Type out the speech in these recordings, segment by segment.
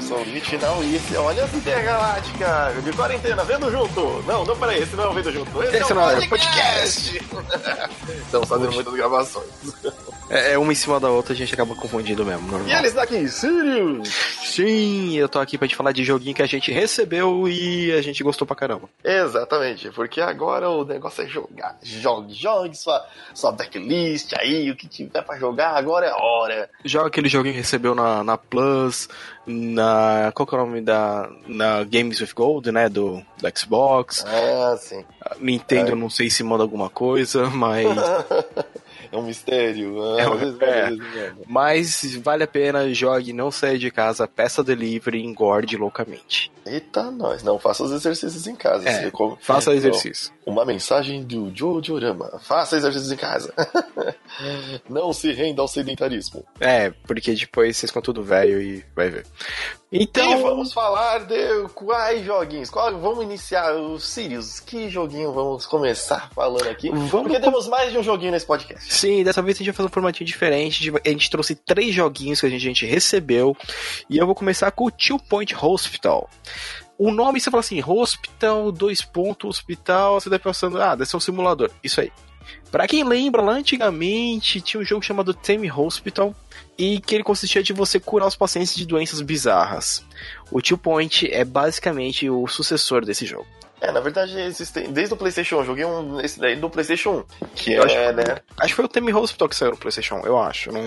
Sou o Vitinal e esse é o Aliança Intergaláctica de quarentena, vendo junto. Não, não, peraí, esse não é o vendo junto, esse, Esse é o não é o podcast. Estamos fazendo muitas gravações. É, é uma em cima da outra, a gente acaba confundindo mesmo, normal. E ele está aqui, Sirius. Sim, eu tô aqui pra te falar de joguinho que a gente recebeu e a gente gostou pra caramba. Exatamente, porque agora o negócio é jogar. Jogue, jogue sua, sua backlist aí, o que tiver pra jogar, agora é hora. Joga aquele joguinho que recebeu na, na Plus, na. Qual que é o nome da. Na Games with Gold, né? Do, do Xbox. Ah, sim. Nintendo, É. não sei se manda alguma coisa, mas. É um mistério. Ah, É um- é. mas vale a pena, jogue, não saia de casa, peça delivery, engorde loucamente. Eita, nós. Não, faça os exercícios em casa. É, Faça Não, exercício. Uma mensagem do Jojo-rama. Faça exercícios em casa. Não se renda ao sedentarismo. É, porque depois vocês ficam tudo velho e vai ver. Então. E vamos falar de quais joguinhos. Qual, vamos iniciar o Sirius. Que joguinho vamos começar falando aqui? Vamos Porque temos mais de um joguinho nesse podcast. Sim, dessa vez a gente vai fazer um formatinho diferente. A gente trouxe três joguinhos que a gente, a gente recebeu. E eu vou começar com o Two Point Hospital. O nome, você fala assim, Hospital, dois pontos, hospital, você deve pensando, ah, deve ser um simulador. Isso aí. Pra quem lembra, lá antigamente tinha um jogo chamado Tame Hospital e que ele consistia de você curar os pacientes de doenças bizarras. O Two Point é basicamente o sucessor desse jogo. É, na verdade, existem. Desde o PlayStation 1, eu joguei um, esse daí do PlayStation 1. Que Eu acho é, que- né? Acho que foi o Tame Hospital que saiu no PlayStation, eu acho. Não...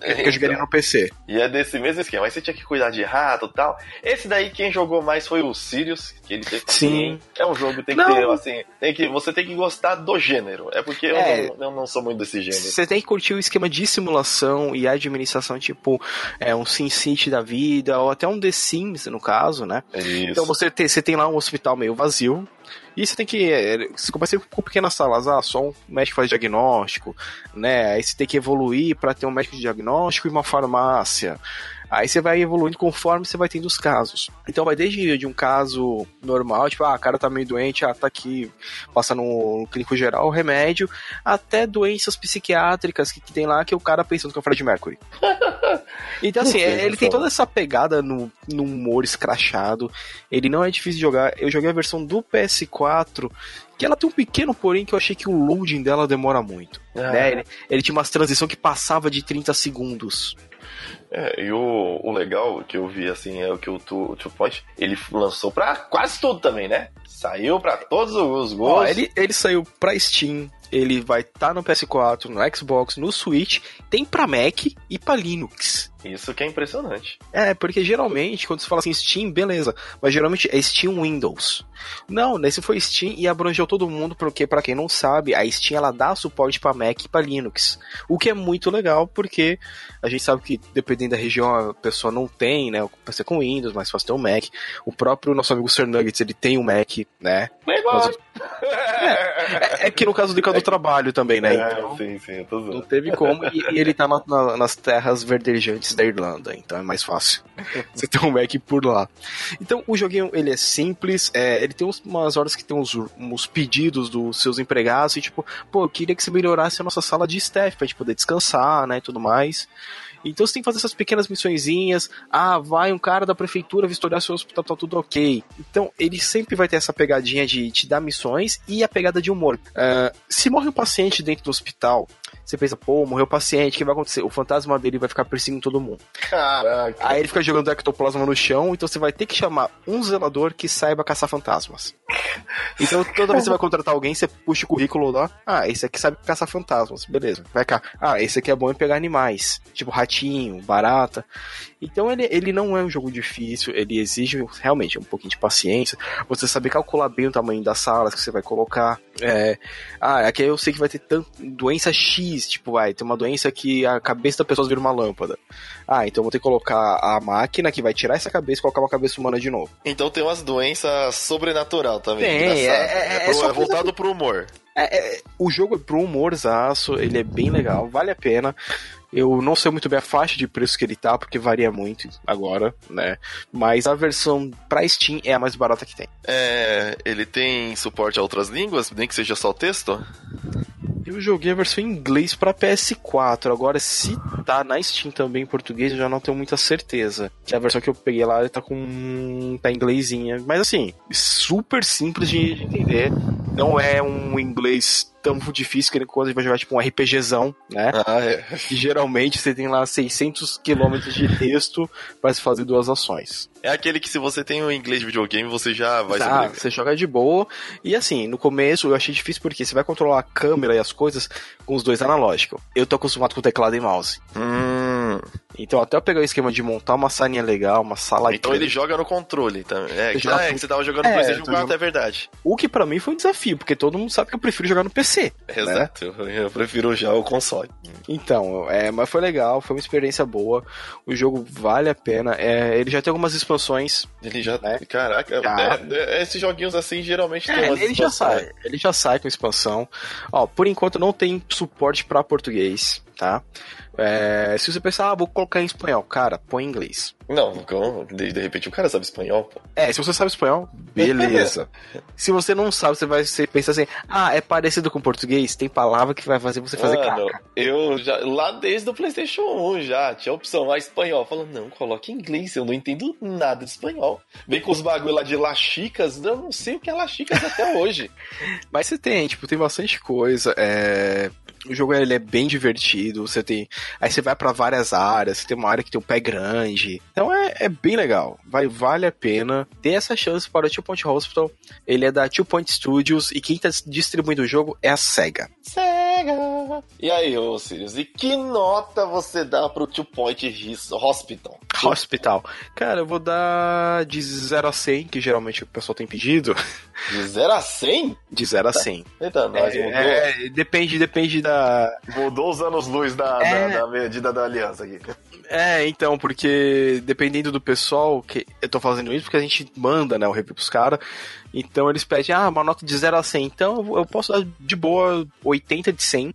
É, eu joguei ele no PC. E é desse mesmo esquema. Aí você tinha que cuidar de rato e tal. Esse daí, quem jogou mais foi o Sirius, que ele teve Sim. É um jogo, tem que Não. ter, assim, tem que, você tem que gostar do gênero. É porque eu, É. não, eu não sou muito desse gênero. Você tem que curtir o esquema de simulação e administração, tipo é, um SimCity da vida, ou até um The Sims, no caso, né? É isso. Então você tem, você tem lá um hospital meio vazio, e você tem que. é, Você começa com pequenas salas, ah, só um médico faz diagnóstico, né? Aí você tem que evoluir para ter um médico de diagnóstico e uma farmácia. Aí você vai evoluindo conforme você vai tendo os casos. Então vai desde de um caso normal, tipo, ah, o cara tá meio doente, ah, tá aqui, passa no, no clínico geral, remédio, até doenças psiquiátricas que, que tem lá que o cara pensando que é o Fred Mercury. Então, assim, ele tem toda essa pegada no, no humor escrachado. Ele não é difícil de jogar. Eu joguei a versão do PS4, que ela tem um pequeno porém que eu achei que o loading dela demora muito. Ah, né? Ele, ele tinha umas transições que passava de 30 segundos. É, e o, o legal que eu vi, assim, é o que o Two, Point, ele lançou pra quase tudo também, né? Saiu pra todos os Ó, gols. ele, ele saiu pra Steam, ele vai estar no PS4, no Xbox, no Switch, tem pra Mac e pra Linux. Isso que é impressionante. É, porque geralmente, quando você fala assim Steam, beleza, mas geralmente é Steam Windows. Não, nesse foi Steam e abrangeu todo mundo, porque pra quem não sabe, a Steam ela dá suporte pra Mac e pra Linux. O que é muito legal, porque a gente sabe que dependendo da região a pessoa não tem, né, o PC com Windows, mas fácil ter um Mac. O próprio nosso amigo Sir Nuggets, ele tem um Mac, né? Legal. É, é que no caso do do trabalho também, né? É, Então, sim, sim, eu tô não zoando. teve como, e, e ele tá na- na- nas terras verdejantes da Irlanda, então é mais fácil. Você tem um Mac por lá. Então o joguinho ele é simples, é, ele tem umas horas que tem uns, uns pedidos dos seus empregados, e tipo, pô, eu queria que você melhorasse a nossa sala de staff pra gente poder descansar, né, e tudo mais. Então você tem que fazer essas pequenas missõezinhas. Ah, vai um cara da prefeitura vistoriar seu hospital, tá tudo ok. Então ele sempre vai ter essa pegadinha de te dar missões e a pegada de humor. Ah, se morre um paciente dentro do hospital, você pensa, pô, morreu o paciente, o que vai acontecer? O fantasma dele vai ficar perseguindo todo mundo. Caraca. Aí ele fica jogando ectoplasma no chão, então você vai ter que chamar um zelador que saiba caçar fantasmas. Então toda vez que você vai contratar alguém, você puxa o currículo lá. Ah, esse aqui sabe caçar fantasmas, beleza. Vai cá. Ah, esse aqui é bom em pegar animais, tipo ratinho, barata. Então ele, ele não é um jogo difícil, ele exige realmente um pouquinho de paciência. Você saber calcular bem o tamanho das salas que você vai colocar. É, ah, aqui eu sei que vai ter tanto, doença X, tipo, vai ter uma doença que a cabeça da pessoa vira uma lâmpada. Ah, então eu vou ter que colocar a máquina que vai tirar essa cabeça e colocar uma cabeça humana de novo. Então tem umas doenças sobrenatural também. Tem, engraçado. é- é- é pro- é voltado pro humor. É, é, o jogo é pro humorzaço, ele é bem legal, vale a pena. Eu não sei muito bem a faixa de preço que ele tá, porque varia muito agora, né? Mas a versão pra Steam é a mais barata que tem. É, ele tem suporte a outras línguas, nem que seja só o texto? Eu joguei a versão em inglês pra PS4. Agora, se tá na Steam também em português, eu já não tenho muita certeza. Que a versão que eu peguei lá tá com. tá em inglesinha. Mas assim, super simples de entender. Não é um inglês tão difícil que quando a gente vai jogar tipo um RPGzão, né? Ah, é. Geralmente você tem lá 600 quilômetros de texto para se fazer duas ações. É aquele que se você tem o inglês de videogame, você já vai Tá, sobreviver. você joga de boa. E assim, no começo eu achei difícil porque você vai controlar a câmera e as coisas com os dois analógicos. Eu tô acostumado com teclado e mouse. Hum, Então até eu pegar o esquema de montar uma salinha legal, uma sala então ele joga no controle também. É, que, joga ah, é que você tava jogando no É, PlayStation tô 4, jogando- é verdade. O que pra mim foi um desafio, porque todo mundo sabe que eu prefiro jogar no PC. né? Exato, eu, eu prefiro já o console. Então, é, mas foi legal, foi uma experiência boa. O jogo vale a pena. É, ele já tem algumas expansões. Ele já. Né? Caraca, Já. é- é- esses joguinhos assim geralmente tem É, umas ele já expansões. sai, ele já sai com expansão. Ó, por enquanto não tem suporte pra português, tá? É, se você pensar, ah, vou colocar em espanhol, cara, põe em inglês. Não, de, de repente o cara sabe espanhol, pô. É, se você sabe espanhol, beleza. se você não sabe, você vai você pensa assim, ah, é parecido com português, tem palavra que vai fazer você fazer Mano, caca. eu já, lá desde o PlayStation 1 já tinha a opção lá espanhol. Falando, não, coloque em inglês, eu não entendo nada de espanhol. Vem com os bagulho lá de Lachicas, eu não sei o que é Lachicas até hoje. Mas você tem, tipo, tem bastante coisa. É... O jogo ele é bem divertido. Você tem. Aí você vai pra várias áreas. Você tem uma área que tem um pé grande. Então é, é bem legal. Vai, vale a pena. Dê essa chance para o Two Point Hospital. Ele é da Two Point Studios. E quem tá distribuindo o jogo é a SEGA. Sega! E aí, ô Sirius, e que nota você dá pro Two Point Hospital? Hospital. Cara, eu vou dar de 0 a 100, que geralmente o pessoal tem pedido. De 0 a 100? De 0 a 100. Eita, nós mudou. É, é, depende, depende da, Mudou os anos-luz da, É. da, da medida da aliança aqui. É, então, porque dependendo do pessoal, que eu tô fazendo isso porque a gente manda, né, o review pros caras. Então eles pedem, ah, uma nota de 0 a 100. Então eu posso dar de boa 80 de 100.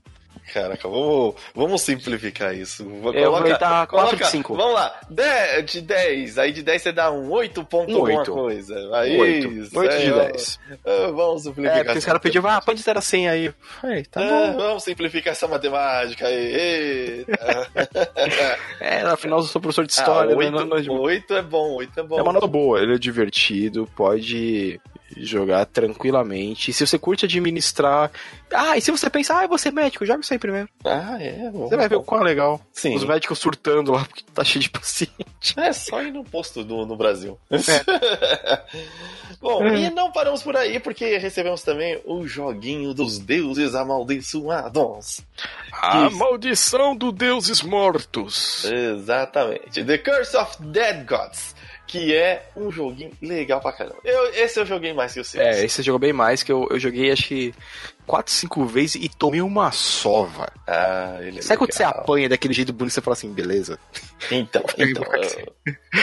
Caraca, vamos, vamos simplificar isso. Vou Eu vou dar quatro de cinco. Vamos lá, 10 de 10. Aí de 10 você dá um 8 ponto Um alguma oito. coisa. Aí, 8. 8 de aí, 10. ó, Vamos simplificar. É, porque os caras pediam, ah, põe de 0 a 100 aí. Falei, tá É, bom. vamos simplificar essa matemática aí. É, afinal eu sou professor de história. ah, né, 8, não- não- 8 é bom, 8 é bom. É uma nota boa, ele é divertido, pode jogar tranquilamente. E se você curte administrar. Ah, e se você pensar, ah, eu vou ser médico, joga isso aí primeiro. Ah, é. Bom, Você vai ver o quão é legal. Sim. Os médicos surtando lá porque tá cheio de paciente. É só ir no posto do, no Brasil. É. Bom, e não paramos por aí, porque recebemos também o joguinho dos deuses amaldiçoados. A Isso. maldição dos deuses mortos. Exatamente. The Curse of Dead Gods. Que é um joguinho legal pra caramba. Eu, esse eu joguei mais que o seu. É, esse jogou bem mais, que eu, eu joguei acho que 4, 5 vezes e tomei uma sova. Ah, ele é Sabe quando você legal. apanha daquele jeito bonito você fala assim, beleza? Então, então.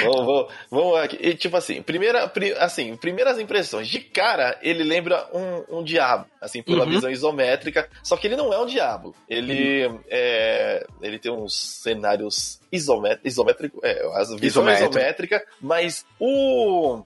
Vamos, vamos, vamos aqui. E, tipo assim, primeira, pri- assim, primeiras impressões. De cara, ele lembra um, um diabo, assim, pela Uhum. visão isométrica. Só que ele não é um diabo. Ele Uhum. é, ele tem uns cenários isométricos, isométrico, é, a visão isométrica, mas o,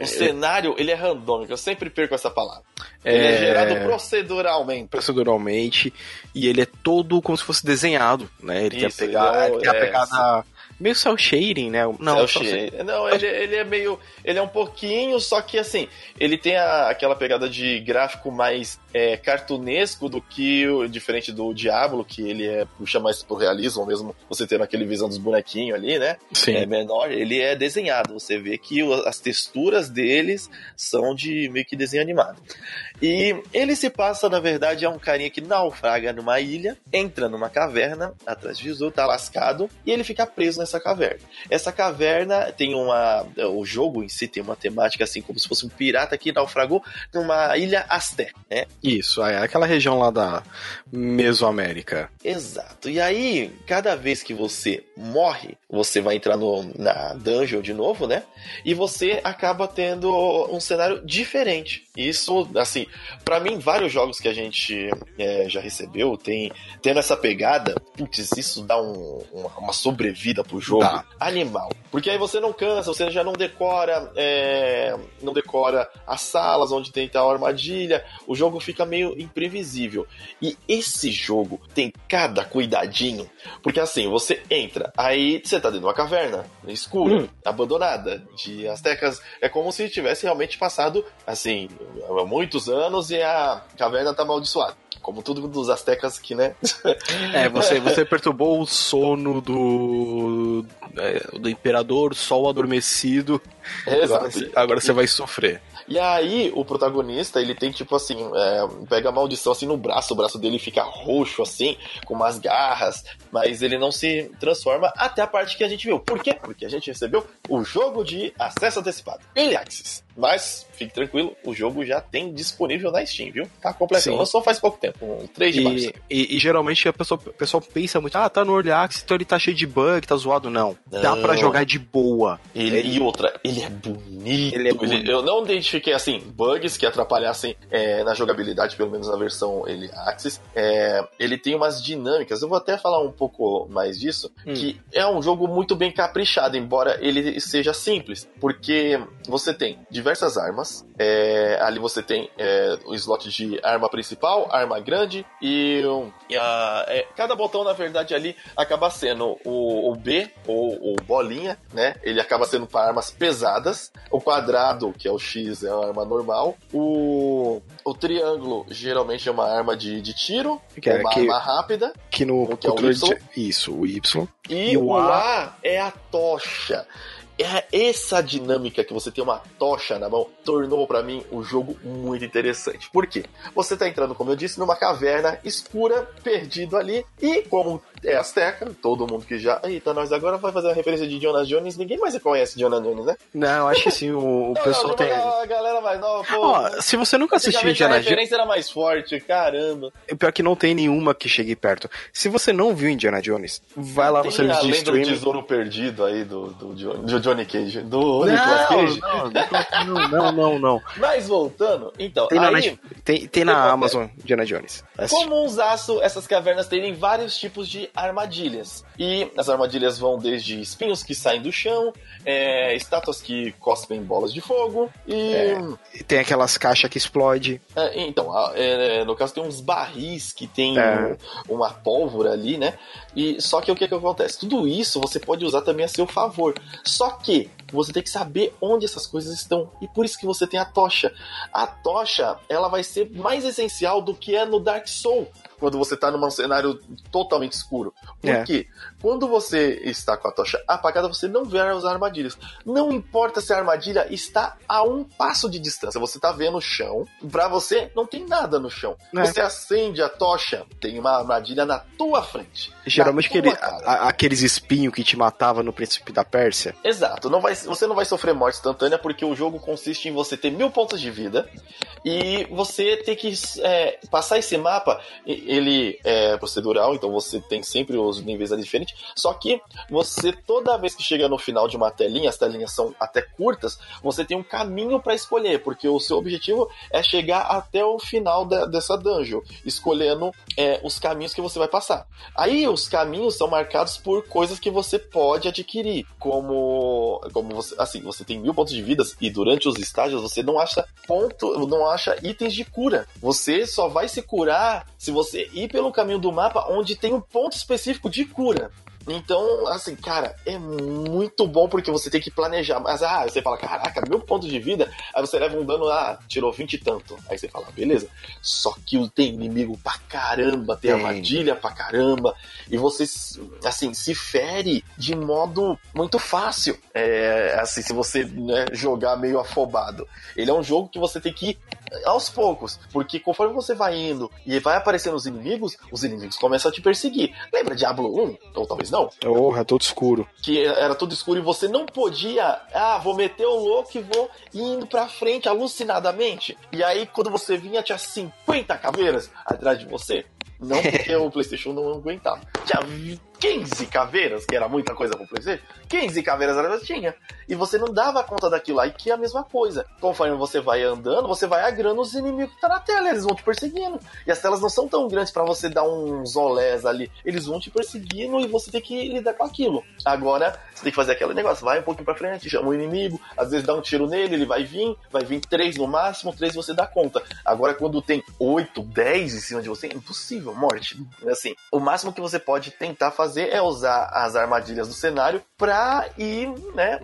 o cenário, ele é randômico. Eu sempre perco essa palavra. Ele é, É. gerado proceduralmente. proceduralmente e ele é todo como se fosse desenhado, né? Ele Isso, tem a pegada, é- tem a é, pegada meio cel shading, né? Não, Cel. Não, ele, ele é meio. Ele é um pouquinho, só que assim, ele tem a- aquela pegada de gráfico mais é, cartunesco do que o diferente do Diablo, que ele é puxa mais pro realismo, mesmo você tendo aquele visão dos bonequinhos ali, né? Sim. É menor, ele é desenhado. Você vê que as texturas deles são de meio que desenho animado. E ele se passa, na verdade, é um carinha que naufraga numa ilha, entra numa caverna, atrás de Jesus, tá lascado, e ele fica preso nessa caverna. Essa caverna tem uma. O jogo em si tem uma temática assim, como se fosse um pirata que naufragou numa ilha azteca, né? Isso, é aquela região lá da Mesoamérica. Exato. E aí, cada vez que você morre, você vai entrar no, na dungeon de novo, né? E você acaba tendo um cenário diferente. Isso, assim, pra mim, vários jogos que a gente é, já recebeu tem tendo essa pegada. Putz, isso dá um- uma, sobrevida o jogo. Tá. Animal. Porque aí você não cansa, você já não decora, é, não decora as salas onde tem tal armadilha. O jogo fica meio imprevisível. E esse jogo tem cada cuidadinho. Porque assim, você entra, aí você tá dentro de uma caverna, escura, hum. abandonada, de astecas. É como se tivesse realmente passado, assim, muitos anos e a caverna tá amaldiçoada. Como tudo dos astecas que, né? É, você, você perturbou o sono do, é, do imperador, sol adormecido. Exato. Agora, agora você vai sofrer. E aí, o protagonista, ele tem tipo assim, é, pega a maldição assim no braço, o braço dele fica roxo assim, com umas garras, mas ele não se transforma até a parte que a gente viu. Por quê? Porque a gente recebeu o jogo de acesso antecipado, Early Access. Mas, fique tranquilo, o jogo já tem disponível na Steam, viu? Tá completo. Lançou faz pouco tempo, um 3 de e, março. E, e, geralmente a pessoa, o pessoal pensa muito, ah, tá no Early Access, então ele tá cheio de bug, tá zoado. Não. não. Dá pra jogar de boa. Ele, ele... E outra, ele é bonito. Ele é bonito. Ele, eu não identifiquei, assim, bugs que atrapalhassem é, na jogabilidade, pelo menos na versão Early Access. É, ele tem umas dinâmicas, eu vou até falar um pouco mais disso, hum. que é um jogo muito bem caprichado, embora ele seja simples, porque você tem diversas armas. É, ali você tem é, o slot de arma principal, arma grande e, e a, é, cada botão na verdade ali acaba sendo o, o B ou o bolinha, né? Ele acaba sendo para armas pesadas. O quadrado, que é o X, é uma arma normal. O, o triângulo geralmente é uma arma de, de tiro, que é uma que, arma rápida. Que no que é o y. De, isso, o Y. E, e o A, A é a tocha é essa dinâmica que você tem uma tocha na mão tornou para mim o jogo muito interessante. Por quê? Você tá entrando, como eu disse, numa caverna escura, perdido ali, e como é Azteca, todo mundo que já. Eita, nós agora vai fazer uma referência de Jonas Jones, ninguém mais conhece Jonas Jones, né? Não, acho que sim, o, o pessoal não, tem. A galera mais nova, pô. se você nunca assistiu Indiana Jones. A referência era mais forte, caramba. Pior que não tem nenhuma que chegue perto. Se você não viu Indiana Jones, vai lá no serviço de streaming. do tesouro perdido aí do, do, do Johnny Cage. Do Nicolas Cage. Não, não, não, não. Mas voltando, então. Tem aí, na, tem, tem na Amazon Indiana Jones. Como um aço, essas cavernas têm vários tipos de armadilhas. E as armadilhas vão desde espinhos que saem do chão, é, estátuas que cospem bolas de fogo e. É, tem aquelas caixas que explodem. É, então, é, no caso tem uns barris que tem é. uma pólvora ali, né? E só que o que, que acontece? Tudo isso você pode usar também a seu favor. Só que você tem que saber onde essas coisas estão. E por isso que você tem a tocha. A tocha, ela vai ser mais essencial do que é no Dark Soul quando você está num cenário totalmente escuro. Por é. quê? Quando você está com a tocha apagada, você não vê as armadilhas. Não importa se a armadilha está a um passo de distância, você está vendo o chão. Para você, não tem nada no chão. É. Você acende a tocha, tem uma armadilha na tua frente. Geralmente aquele, a, aqueles espinhos que te matava no Príncipe da Pérsia. Exato. Não vai, você não vai sofrer morte instantânea porque o jogo consiste em você ter mil pontos de vida e você ter que é, passar esse mapa ele é procedural, então você tem sempre os níveis ali diferentes. Só que você, toda vez que chega no final de uma telinha, as telinhas são até curtas, você tem um caminho para escolher, porque o seu objetivo é chegar até o final da, dessa dungeon, escolhendo é, os caminhos que você vai passar. Aí os caminhos são marcados por coisas que você pode adquirir, como, como você, assim, você tem mil pontos de vidas e durante os estágios você não acha ponto, não acha itens de cura. Você só vai se curar se você ir pelo caminho do mapa onde tem um ponto específico de cura. Então, assim, cara, é muito bom porque você tem que planejar. Mas, ah, você fala, caraca, meu ponto de vida. Aí você leva um dano, ah, tirou 20 e tanto. Aí você fala, beleza. Só que tem inimigo pra caramba, tem, tem. armadilha pra caramba. E você, assim, se fere de modo muito fácil. É, assim, se você né, jogar meio afobado. Ele é um jogo que você tem que ir aos poucos. Porque conforme você vai indo e vai aparecendo os inimigos, os inimigos começam a te perseguir. Lembra Diablo 1? Ou talvez não? Oh, é todo escuro. Que era tudo escuro e você não podia, ah, vou meter o louco e vou indo pra frente alucinadamente. E aí, quando você vinha, tinha 50 caveiras atrás de você. Não porque o PlayStation não aguentava. Tinha 15 caveiras, que era muita coisa pro PlayStation, 15 caveiras ela tinha. E você não dava conta daquilo aí, que é a mesma coisa. Conforme você vai andando, você vai agrando os inimigos que tá na tela, eles vão te perseguindo. E as telas não são tão grandes para você dar uns olés ali. Eles vão te perseguindo e você tem que lidar com aquilo. Agora, você tem que fazer aquele negócio, vai um pouquinho pra frente, chama o inimigo, às vezes dá um tiro nele, ele vai vir, vai vir três no máximo, três você dá conta. Agora, quando tem 8, 10 em cima de você, é impossível, morte. Assim, o máximo que você pode tentar fazer é usar as armadilhas do cenário pra ir, né,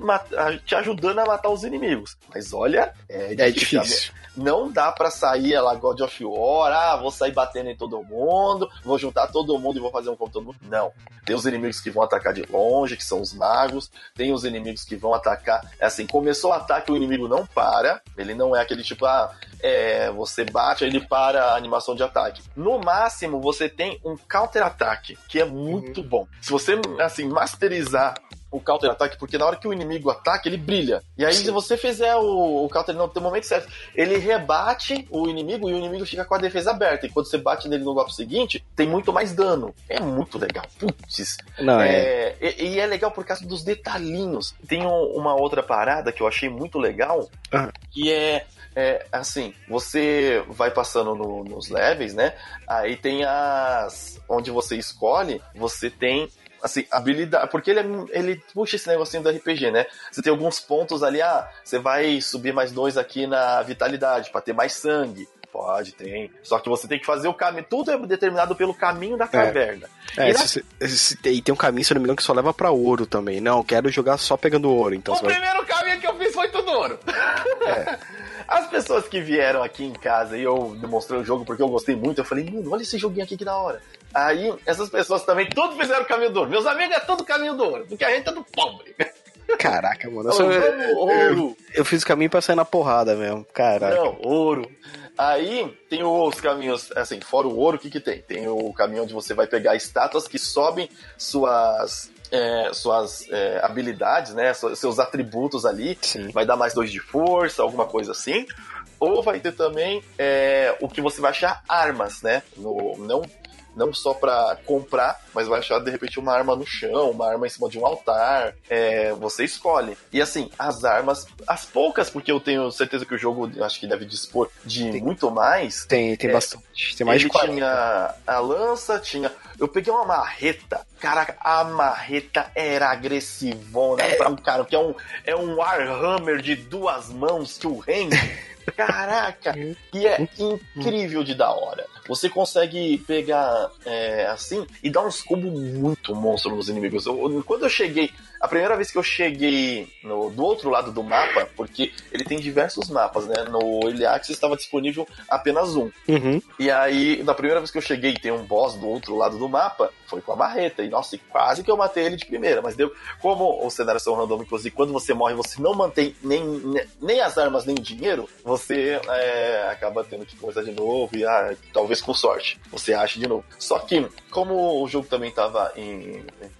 te ajudando a matar os inimigos. Mas olha, é difícil. É difícil. Não dá para sair lá God of War, ah, vou sair batendo em todo mundo, vou juntar todo mundo e vou fazer um com todo mundo. Não. Tem os inimigos que vão atacar de longe, que são os magos, tem os inimigos que vão atacar. É assim, começou o ataque, o inimigo não para, ele não é aquele tipo, ah, é, você bate, ele para a animação de ataque. No máximo, você tem um counter-ataque, que é muito uhum. bom. Se você, assim, masterizar o counter ataque, porque na hora que o inimigo ataca, ele brilha. E aí, Sim. se você fizer o, o counter no momento certo, ele rebate o inimigo e o inimigo fica com a defesa aberta. E quando você bate nele no golpe seguinte, tem muito mais dano. É muito legal. Putz. Não, é... é... E, e, é legal por causa dos detalhinhos. Tem um, uma outra parada que eu achei muito legal, uhum. que é é assim, você vai passando no, nos levels, né? Aí tem as. Onde você escolhe, você tem assim, habilidade. Porque ele, é, ele puxa esse negocinho do RPG, né? Você tem alguns pontos ali, ah, você vai subir mais dois aqui na vitalidade para ter mais sangue. Pode, tem. Só que você tem que fazer o caminho. Tudo é determinado pelo caminho da é. caverna. É, e, na... e tem um caminho, se não me engano, que só leva pra ouro também. Não, quero jogar só pegando ouro. Então o primeiro vai... caminho que eu fiz foi tudo ouro. É. As pessoas que vieram aqui em casa e eu demonstrei o jogo porque eu gostei muito, eu falei, mano, olha esse joguinho aqui que da hora. Aí, essas pessoas também, tudo fizeram o caminho do ouro. Meus amigos é tudo caminho do ouro, porque a gente é do pobre. Caraca, mano. Eu, sou... eu, eu, fiz o caminho pra sair na porrada mesmo. Caraca. Não, ouro. Aí tem os caminhos, assim, fora o ouro, o que que tem? Tem o caminho onde você vai pegar estátuas que sobem suas é, suas é, habilidades, né? Seus atributos ali. Sim. Vai dar mais dois de força, alguma coisa assim. Ou vai ter também é, o que você vai achar armas, né? No, não não só para comprar, mas vai achar de repente uma arma no chão, uma arma em cima de um altar. É, você escolhe. E assim, as armas, as poucas, porque eu tenho certeza que o jogo acho que deve dispor de tem, muito mais. Tem, tem é, bastante. Tem mais ele de 40. tinha a lança, tinha. Eu peguei uma marreta. Caraca, a marreta era agressivona é... pra um cara, que é um, é um Warhammer de duas mãos que o rende. Caraca! E é incrível de da hora. Você consegue pegar é, assim e dar uns combos muito monstros nos inimigos. Eu, quando eu cheguei a primeira vez que eu cheguei no, do outro lado do mapa, porque ele tem diversos mapas, né? No Access estava disponível apenas um. Uhum. E aí, na primeira vez que eu cheguei, tem um boss do outro lado do mapa, foi com a marreta. E nossa, quase que eu matei ele de primeira, mas deu. Como os cenários são randômicos e quando você morre você não mantém nem, nem as armas nem o dinheiro, você é, acaba tendo que começar de novo e ah, talvez com sorte você ache de novo. Só que, como o jogo também estava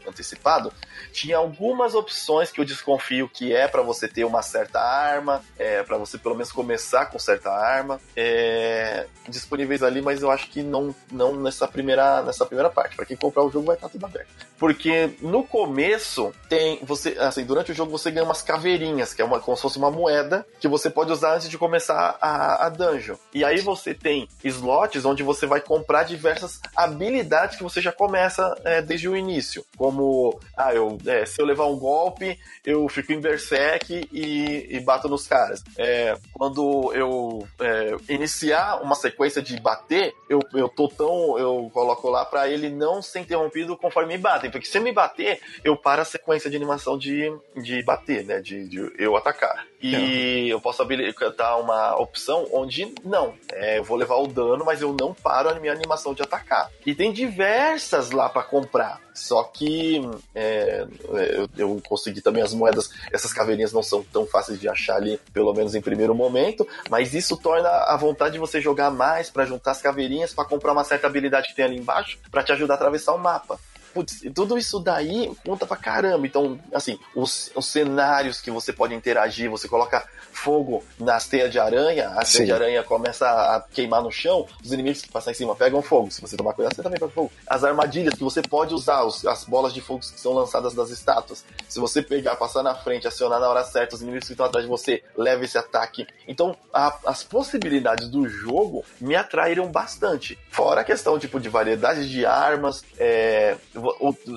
antecipado, tinha algumas opções que eu desconfio que é para você ter uma certa arma, é, para você pelo menos começar com certa arma, é, disponíveis ali, mas eu acho que não, não nessa primeira nessa primeira parte. Para quem comprar o jogo vai estar tudo aberto. Porque no começo tem você, assim, durante o jogo você ganha umas caveirinhas, que é uma como se fosse uma moeda que você pode usar antes de começar a, a dungeon. E aí você tem slots onde você vai comprar diversas habilidades que você já começa é, desde o início, como ah, eu é, se eu levar um golpe, eu fico em berserk e, e bato nos caras. É, quando eu é, iniciar uma sequência de bater, eu, eu tô tão. Eu coloco lá para ele não ser interrompido conforme me batem. Porque se me bater, eu paro a sequência de animação de, de bater, né? De, de eu atacar. E eu posso habilitar uma opção onde não. É, eu vou levar o dano, mas eu não paro a minha animação de atacar. E tem diversas lá para comprar. Só que é, eu, eu, consegui também as moedas, essas caveirinhas não são tão fáceis de achar ali, pelo menos em primeiro momento, mas isso torna a vontade de você jogar mais para juntar as caveirinhas para comprar uma certa habilidade que tem ali embaixo para te ajudar a atravessar o mapa. Putz, tudo isso daí conta pra caramba. Então, assim, os, os cenários que você pode interagir, você coloca fogo nas teias de aranha, a teia de aranha começa a queimar no chão, os inimigos que passam em cima pegam fogo. Se você tomar cuidado, você também pega fogo. As armadilhas que você pode usar, os, as bolas de fogo que são lançadas das estátuas. Se você pegar, passar na frente, acionar na hora certa, os inimigos que estão atrás de você, leva esse ataque. Então, a, as possibilidades do jogo me atraíram bastante. Fora a questão, tipo, de variedade de armas, é,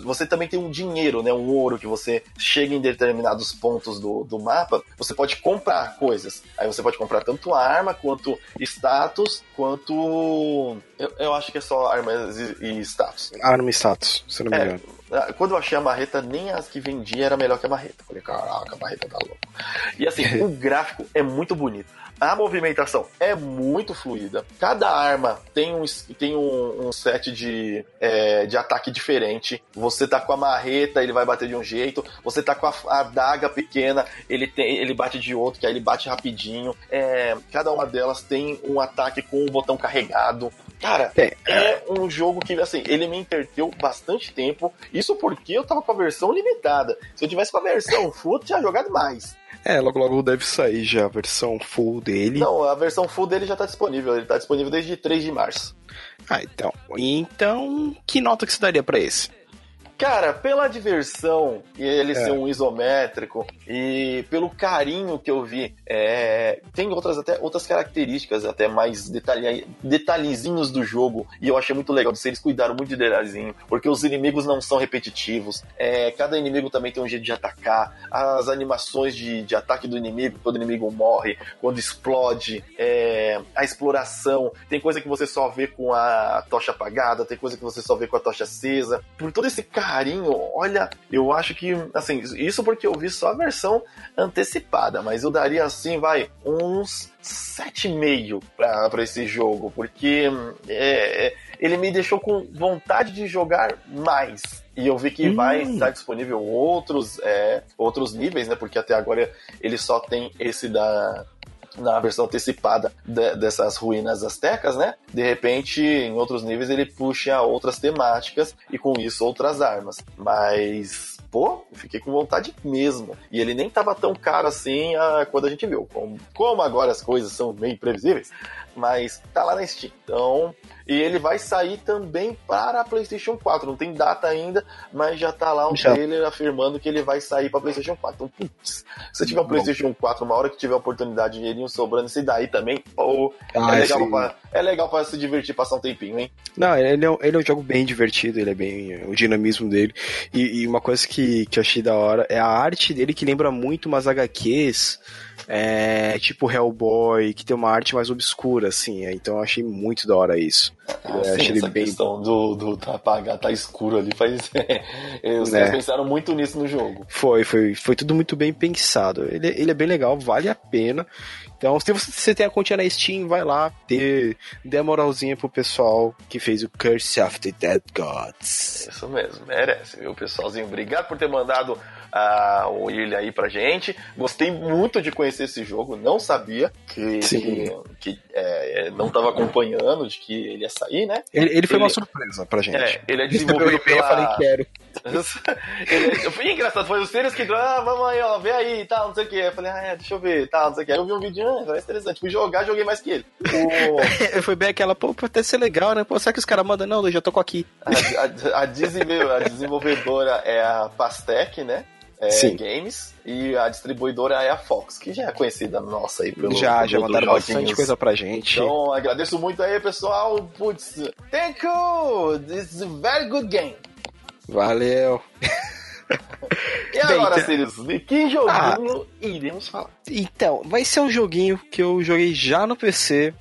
você também tem um dinheiro, né, um ouro que você chega em determinados pontos do, do mapa, você pode comprar coisas. Aí você pode comprar tanto arma, quanto status, quanto... Eu, eu acho que é só armas e, e status. Arma e status, se não me é, engano. Ah, quando eu achei a marreta, nem as que vendia era melhor que a marreta. Falei, caraca, a marreta tá louca. E assim, o gráfico é muito bonito. A movimentação é muito fluida. Cada arma tem um, tem um, um set de, é, de ataque diferente. Você tá com a marreta, ele vai bater de um jeito. Você tá com a, adaga pequena, ele, tem, ele bate de outro, que aí ele bate rapidinho. É, cada uma delas tem um ataque com o botão carregado. Cara, é. é um jogo que, assim, ele me entreteu bastante tempo. Isso porque eu tava com a versão limitada. Se eu tivesse com a versão full, eu tinha jogado mais. É, logo logo deve sair já a versão full dele. Não, a versão full dele já tá disponível. Ele tá disponível desde 3 de março. Ah, então. Então, que nota que você daria para esse? Cara, pela diversão e ele é. ser um isométrico e pelo carinho que eu vi, é, tem outras até outras características até mais detalhe, detalhezinhos do jogo e eu achei muito legal. Eles cuidaram muito de detalhezinho, porque os inimigos não são repetitivos. É, cada inimigo também tem um jeito de atacar. As animações de, de ataque do inimigo, quando o inimigo morre, quando explode, é, a exploração. Tem coisa que você só vê com a tocha apagada, tem coisa que você só vê com a tocha acesa. Por todo esse carinho carinho, olha, eu acho que, assim, isso porque eu vi só a versão antecipada, mas eu daria assim, vai, uns 7,5 para esse jogo, porque é, é, ele me deixou com vontade de jogar mais. E eu vi que hum. vai estar disponível outros, é, outros níveis, né? Porque até agora ele só tem esse da, na versão antecipada de, dessas ruínas astecas, né? De repente, em outros níveis, ele puxa outras temáticas e com isso outras armas. Mas pô, fiquei com vontade mesmo. E ele nem tava tão caro assim ah, quando a gente viu. Como, como agora as coisas são meio imprevisíveis, mas tá lá na Steam. Então, e ele vai sair também para a PlayStation 4. Não tem data ainda, mas já tá lá um já. trailer afirmando que ele vai sair para a PlayStation 4. Então, putz, se tiver um PlayStation 4, uma hora que tiver oportunidade, dinheirinho sobrando, esse daí também, pô, ah, é, legal pra, é legal para se divertir, passar um tempinho, hein? Não, ele é, um, ele é um jogo bem divertido, ele é bem. o dinamismo dele. E, e uma coisa que, que eu achei da hora é a arte dele que lembra muito umas HQs é, tipo Hellboy, que tem uma arte mais obscura, assim. É, então eu achei muito da hora isso. Ah, sim, achei essa bem... questão do, do tá apagar, tá escuro ali, faz. Os é. pensaram muito nisso no jogo. Foi, foi, foi tudo muito bem pensado. Ele, ele é bem legal, vale a pena. Então, se você, você tem a continha na Steam, vai lá, dê, dê a moralzinha pro pessoal que fez o Curse of the Dead Gods. Isso mesmo, merece, viu, pessoalzinho? Obrigado por ter mandado uh, o Ilha aí pra gente. Gostei muito de conhecer esse jogo, não sabia que, que, que é, não estava acompanhando de que ele ia sair, né? Ele, ele foi ele, uma surpresa pra gente. É, ele é desenvolvido pela... Eu falei, quero. ele, foi engraçado, foi o Sirius que ah, vamos aí, ó, vê aí, tal, não sei o que. Eu falei, ah, é, deixa eu ver, tal, não sei o que. Aí eu vi um vídeo, ah, parece interessante. Fui jogar, joguei mais que ele. O... foi bem aquela, pô, pode até ser legal, né? Pô, será que os caras mandam? Não, eu já tô aqui. A, a, a, desenvolvedora é a Pastec, né? É, Games e a distribuidora é a Fox, que já é conhecida nossa aí pelo Já, já mandaram bastante coisa pra gente. Então, agradeço muito aí, pessoal. Putz, thank you! This is a very good game. Valeu. e agora, Bem, Sirius, de que joguinho ah, iremos falar? Então, vai ser um joguinho que eu joguei já no PC.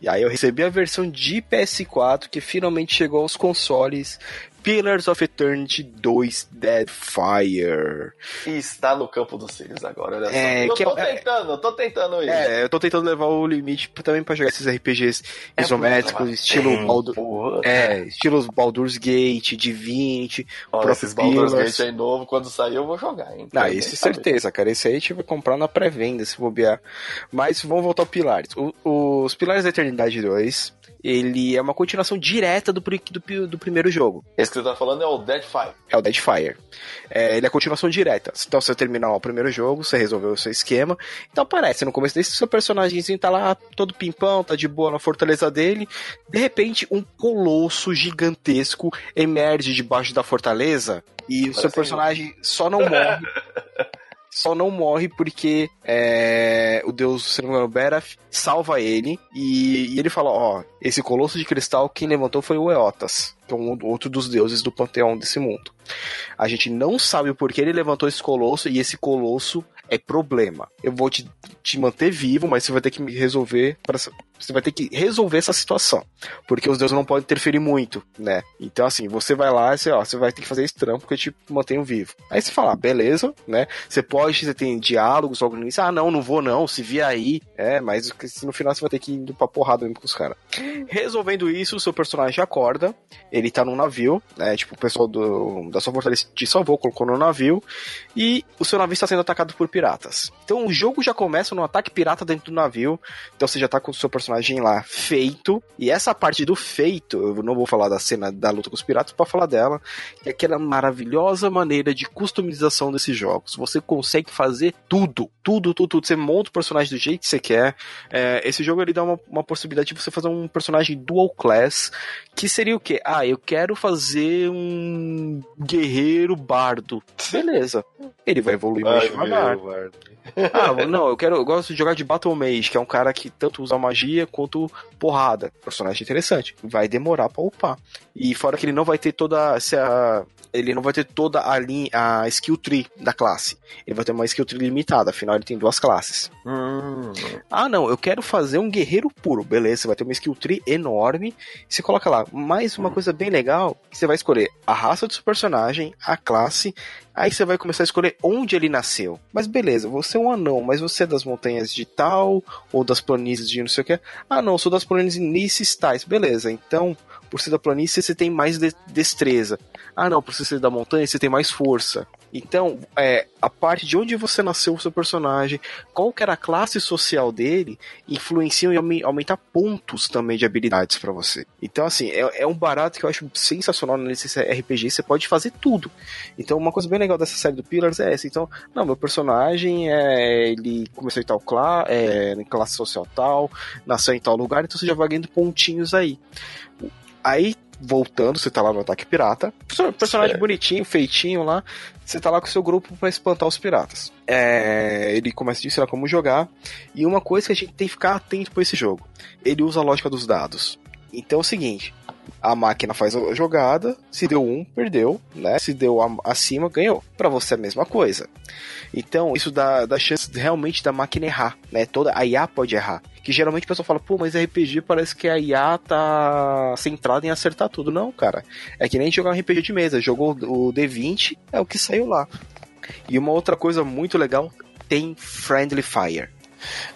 E aí eu recebi a versão de PS4 que finalmente chegou aos consoles. Pillars of Eternity 2 Deadfire. E está no campo dos Sirius agora, olha é, só. Eu tô é, tentando, eu tô tentando isso. É, eu tô tentando levar o limite também pra jogar esses RPGs é isométricos, estilo é, Baldur, é, estilos Baldur's Gate, Divinity, Olha, esses Baldur's Gate aí novo, quando sair eu vou jogar, hein? Ah, isso certeza, cara. Esse aí a gente vai comprar na pré-venda, se bobear. Mas vamos voltar ao Pilares. O, os Pilares da Eternidade 2 ele é uma continuação direta do, do, do primeiro jogo. Esse que você tá falando é o Deadfire. É o Deadfire. É, ele é a continuação direta. Então você terminar o primeiro jogo, você resolveu o seu esquema. Então aparece no começo desse seu personagemzinho tá lá todo pimpão, tá de boa na fortaleza dele. De repente, um colosso gigantesco emerge debaixo da fortaleza e o seu personagem só não morre. só não morre porque é, o deus, se me Berath salva ele e, e ele fala: Ó, esse colosso de cristal, quem levantou foi o Eotas, que é um outro dos deuses do panteão desse mundo. A gente não sabe por que ele levantou esse colosso e esse colosso é problema. Eu vou te, te manter vivo, mas você vai ter que resolver para você vai ter que resolver essa situação. Porque os deuses não podem interferir muito, né? Então, assim, você vai lá e você, você vai ter que fazer esse trampo que eu te mantenho vivo. Aí você fala, ah, beleza, né? Você pode, você tem diálogos logo no início, ah, não, não vou não, se vier aí. É, mas no final você vai ter que ir pra porrada mesmo com os caras. Resolvendo isso, o seu personagem acorda, ele tá num navio, né? Tipo, o pessoal do, da sua fortaleza te salvou, colocou no navio, e o seu navio está sendo atacado por piratas. Então o jogo já começa no ataque pirata dentro do navio, então você já tá com o seu personagem personagem lá feito. E essa parte do feito, eu não vou falar da cena da luta com os piratas para falar dela, é aquela maravilhosa maneira de customização desses jogos. Você consegue fazer tudo, tudo, tudo, tudo. Você monta o personagem do jeito que você quer. É, esse jogo ele dá uma, uma possibilidade de você fazer um personagem dual class, que seria o quê? Ah, eu quero fazer um guerreiro bardo. Beleza. Ele vai evoluir mais devagar. Ah, não, eu quero, eu gosto de jogar de Battle Mage, que é um cara que tanto usa magia quanto porrada. Personagem interessante. Vai demorar pra upar. E fora que ele não vai ter toda essa. Ele não vai ter toda a linha, a skill tree da classe. Ele vai ter uma skill tree limitada, afinal ele tem duas classes. Hum. Ah, não, eu quero fazer um guerreiro puro. Beleza, você vai ter uma skill tree enorme. Você coloca lá. Mais uma coisa bem legal, você vai escolher a raça do seu personagem, a classe Aí você vai começar a escolher onde ele nasceu. Mas beleza, você é um anão, mas você é das montanhas de tal, ou das planícies de não sei o que. Ah, não, sou das planícies tais. Beleza, então, por ser da planície, você tem mais de destreza. Ah, não, por ser da montanha, você tem mais força. Então, é, a parte de onde você nasceu o seu personagem, qual que era a classe social dele, influenciam em aumentar pontos também de habilidades para você. Então, assim, é, é, um barato que eu acho sensacional nesse RPG, você pode fazer tudo. Então, uma coisa bem legal dessa série do Pillars é essa. Então, não, meu personagem, é, ele começou em tal clá, é, classe social tal, nasceu em tal lugar, então você já vai ganhando pontinhos aí. Aí voltando, você tá lá no ataque pirata. Personagem bonitinho, feitinho lá. Você tá lá com o seu grupo para espantar os piratas. É, ele começa a ensinar como jogar. E uma coisa que a gente tem que ficar atento para esse jogo: ele usa a lógica dos dados. Então é o seguinte: a máquina faz a jogada, se deu um, perdeu, né? Se deu acima, ganhou. Para você é a mesma coisa. Então, isso dá, dá chance realmente da máquina errar, né? Toda a IA pode errar. Que geralmente o pessoal fala, pô, mas RPG parece que a IA tá centrada em acertar tudo. Não, cara. É que nem jogar um RPG de mesa. Jogou o D20, é o que saiu lá. E uma outra coisa muito legal, tem Friendly Fire.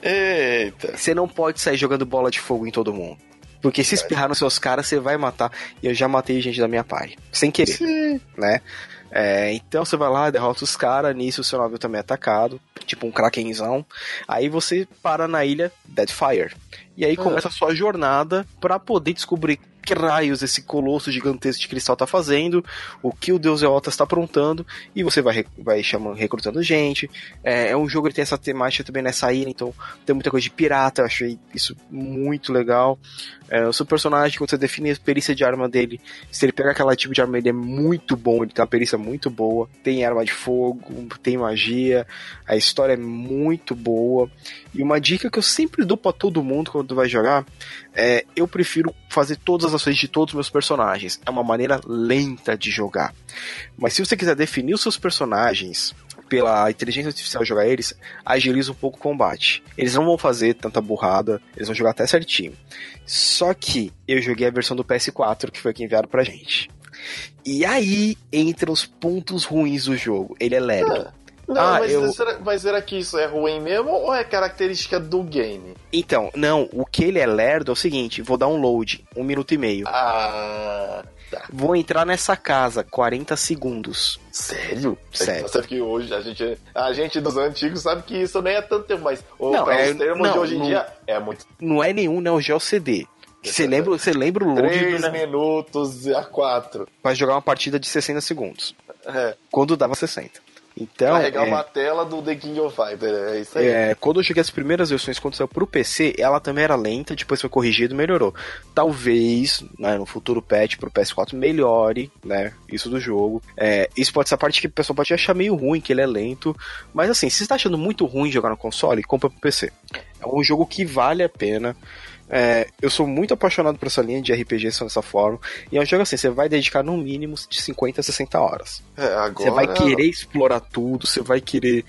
Eita. Você não pode sair jogando bola de fogo em todo mundo. Porque se espirrar nos seus caras, você vai matar. E eu já matei gente da minha party. Sem querer. Sim. Né? É, então você vai lá, derrota os caras, nisso o seu navio também é atacado, tipo um krakenzão. Aí você para na ilha Deadfire. E aí ah. começa a sua jornada para poder descobrir que raios esse colosso gigantesco de cristal tá fazendo, o que o Deus Eota está aprontando, e você vai, vai chamando, recrutando gente. É, é, um jogo que tem essa temática também nessa ilha, então tem muita coisa de pirata, eu achei isso muito legal. É, o seu personagem, quando você define a perícia de arma dele, se ele pega aquela tipo de arma, ele é muito bom, ele tem uma perícia muito boa, tem arma de fogo, tem magia, a história é muito boa. E uma dica que eu sempre dou para todo mundo quando vai jogar é eu prefiro fazer todas as ações de todos os meus personagens. É uma maneira lenta de jogar. Mas se você quiser definir os seus personagens pela inteligência artificial jogar eles, agiliza um pouco o combate. Eles não vão fazer tanta burrada, eles vão jogar até certinho. Só que eu joguei a versão do PS4, que foi que enviaram pra gente. E aí entra os pontos ruins do jogo. Ele é lerdo. Ah. Não, ah, mas, eu... será, mas será que isso é ruim mesmo ou é característica do game? Então, não, o que ele é lerdo é o seguinte: vou dar um load, um minuto e meio. Ah. Tá. Vou entrar nessa casa, 40 segundos. Sério? Sério. Você sabe que hoje a gente, a gente dos antigos sabe que isso nem é tanto tempo, mas não, é, termos não, de hoje em não, dia é muito. Não é nenhum Neo Geo CD. Você lembra, você lembra o load? 3 né? minutos a 4. Pra jogar uma partida de 60 segundos. É, Quando dava 60. Então, carregar é, uma tela do The King of Fighters. É isso aí. é, quando eu cheguei as primeiras versões, quando saiu pro PC, ela também era lenta, depois foi corrigido e melhorou. Talvez, né, no futuro patch pro PS4 melhore, né, isso do jogo. É, isso pode ser a parte que o pessoal pode achar meio ruim, que ele é lento. Mas assim, se você tá achando muito ruim jogar no console, compra pro PC. É um jogo que vale a pena. É, eu sou muito apaixonado por essa linha de RPG são dessa forma. E é um jogo assim, você vai dedicar no mínimo de 50 a 60 horas. É, agora... Você vai querer explorar tudo, você vai querer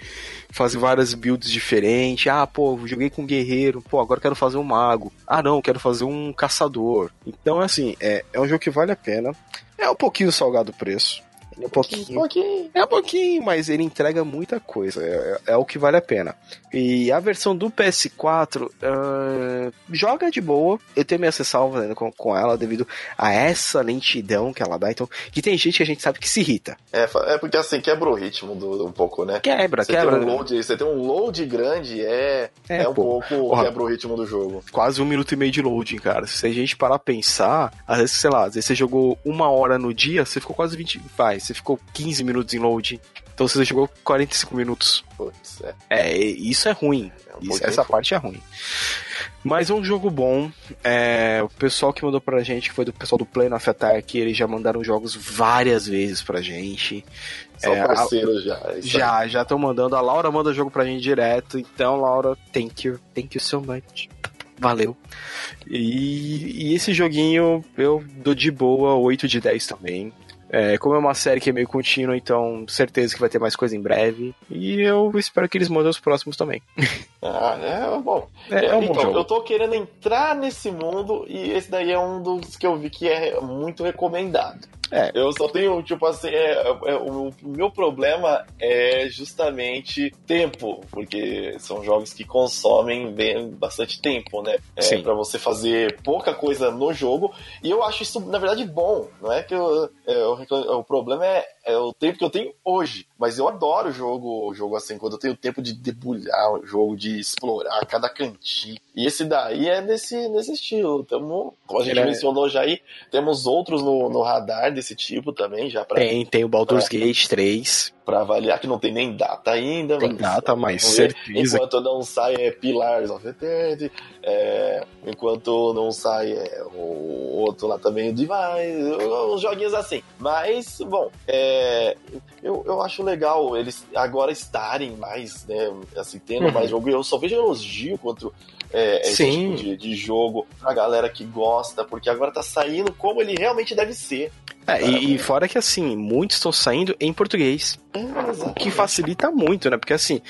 fazer várias builds diferentes. Ah, pô, joguei com um guerreiro, pô, agora quero fazer um mago. Ah, não, quero fazer um caçador. Então, assim, é, é um jogo que vale a pena. É um pouquinho salgado o preço. É um pouquinho. pouquinho. É um pouquinho, mas ele entrega muita coisa. É, é- é o que vale a pena. E a versão do PS4 ah, joga de boa. Eu tenho minhas ressalvas ainda com, com ela devido a essa lentidão que ela dá. Então, que tem gente que a gente sabe que se irrita. É, é porque assim, quebra o ritmo do, um pouco, né? Quebra, Você quebra. tem, um load, você tem um load grande, é, É, é, um pô. pouco Porra. quebra o ritmo do jogo. quase um minuto e meio de loading, cara. Se a gente parar pra pensar, às vezes, sei lá, às vezes você jogou uma hora no dia, você ficou quase 20. Vai, você ficou 15 minutos em loading. Então você jogou 45 minutos. Putz, é. É, isso é ruim. É um Isso- essa parte é ruim. Mas é um jogo bom. É, o pessoal que mandou pra gente, que foi do pessoal do Play of Attack, eles já mandaram jogos várias vezes pra gente. São É, a- parceiros já. é. Já, já estão mandando. A Laura manda jogo pra gente direto. Então, Laura, thank you. Thank you so much. Valeu. E, e esse joguinho eu dou de boa 8 de 10 também. É, como é uma série que é meio contínua, então certeza que vai ter mais coisa em breve. E eu espero que eles mandem os próximos também. Ah, é bom. É, é um bom então, jogo. eu tô querendo entrar nesse mundo e esse daí é um dos que eu vi que é muito recomendado. É. Eu só tenho, tipo assim, é, é, o o meu problema é justamente tempo, porque são jogos que consomem bem, bastante tempo, né? É. Pra você fazer pouca coisa no jogo. E eu acho isso, na verdade, bom. Não é que eu, é, eu reclamo- o problema é, é o tempo que eu tenho hoje. Mas eu adoro o jogo, o jogo assim, quando eu tenho tempo de debulhar o jogo, de explorar cada cantinho. E esse daí é nesse, nesse estilo. Tamo, como a gente é- mencionou já aí, temos outros no, no radar desse tipo também, já pra, Tem, tem o Baldur's É. Gate 3. pra avaliar, que não tem nem data ainda. Tem mas- data, mas certeza. Enquanto não sai é Pillars of Eternity, é, enquanto não sai é, o outro lá também, de vai, uns joguinhos assim. Mas, bom, é, eu, eu acho legal eles agora estarem mais, né, assim, tendo Uhum. mais jogo. Eu só vejo elogio contra é, esse Sim. tipo de, de jogo pra galera que gosta, porque agora tá saindo como ele realmente deve ser. É, e, e fora que assim, muitos estão saindo em português. É, O que facilita muito, né? Porque assim,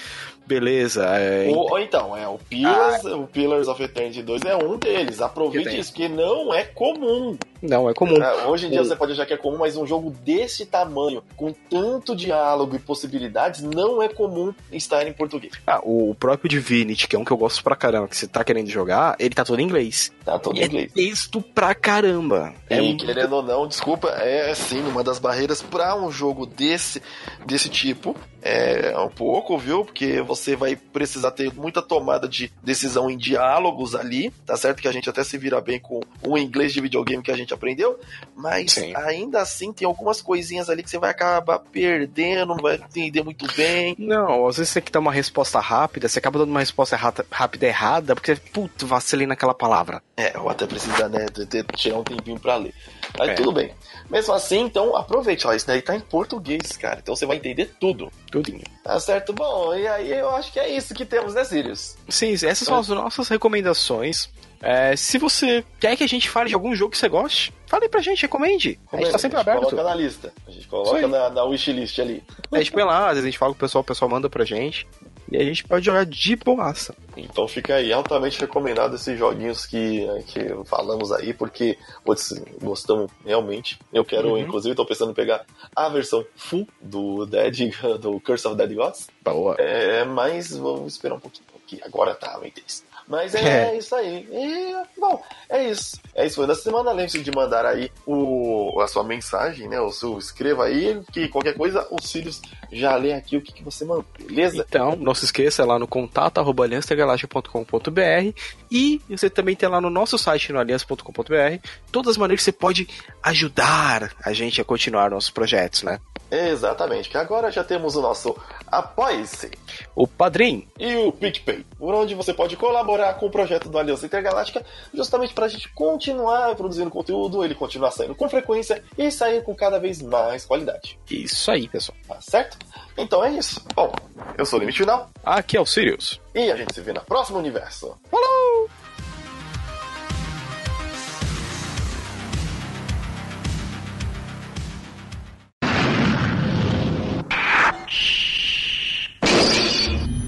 beleza. É, Ou, ou então, é, o Pillars, o Pillars of Eternity 2 é um deles. Que Aproveite isso, porque não é comum. Não, é comum. É, hoje em dia você pode achar que é comum, mas um jogo desse tamanho, com tanto diálogo e possibilidades, não é comum estar em português. Ah, o próprio Divinity, que é um que eu gosto pra caramba, que você tá querendo jogar, ele tá todo em inglês. Tá todo em é inglês. texto pra caramba. É e muito- querendo ou não, desculpa, é sim uma das barreiras pra um jogo desse, desse tipo. É um pouco, viu? Porque você vai precisar ter muita tomada de decisão em diálogos ali. Tá certo que a gente até se vira bem com o inglês de videogame que a gente aprendeu, mas Sim. ainda assim tem algumas coisinhas ali que você vai acabar perdendo, não vai entender muito bem. Não, às vezes você tem que dar uma resposta rápida, você acaba dando uma resposta rata- rápida errada, porque, puto, vacilei naquela palavra. É, ou até precisa, né, ter, ter- tirar um tempinho pra ler. Mas É. tudo bem. Mesmo assim, então aproveite, ó, isso daí tá em português, cara. Então você vai entender tudo. Tudinho. Tá certo? Bom, e aí eu acho que é isso que temos, né, Sirius? Sim, essas são as nossas recomendações. É, se você quer que a gente fale de algum jogo que você goste, fale pra gente, recomende. A gente tá sempre aberto. coloca na lista. A gente coloca na, na wishlist ali. A gente põe lá, às vezes a gente fala com o pessoal, o pessoal manda pra gente. E a gente pode jogar de boaça. Então fica aí altamente recomendado esses joguinhos que, que falamos aí, porque putz, gostamos realmente. Eu quero, Uhum. inclusive, tô pensando em pegar a versão full do Dead, do Curse of Dead Gods. Boa. É, mas vamos esperar um pouquinho, porque agora tá bem tenso. Mas é, é, isso aí. E, bom, é isso. É isso foi da semana. Lembre-se de mandar aí o, a sua mensagem, né? O seu escreva aí, que qualquer coisa, os Sirius já lê aqui o que, que você mandou, beleza? Então, não se esqueça lá no contato arroba aliançagaláctica.com.br e você também tem lá no nosso site no aliança.com.br todas as maneiras que você pode ajudar a gente a continuar nossos projetos, né? Exatamente, que agora já temos o nosso Apoie-se, o Padrim e o PicPay, por onde você pode colaborar com o projeto do Aliança Intergaláctica, justamente para a gente continuar produzindo conteúdo, ele continuar saindo com frequência e sair com cada vez mais qualidade. Isso aí, pessoal. Tá certo? Então é isso. Bom, eu sou o Limite Final. Aqui é o Sirius. E a gente se vê na próxima universo. Falou!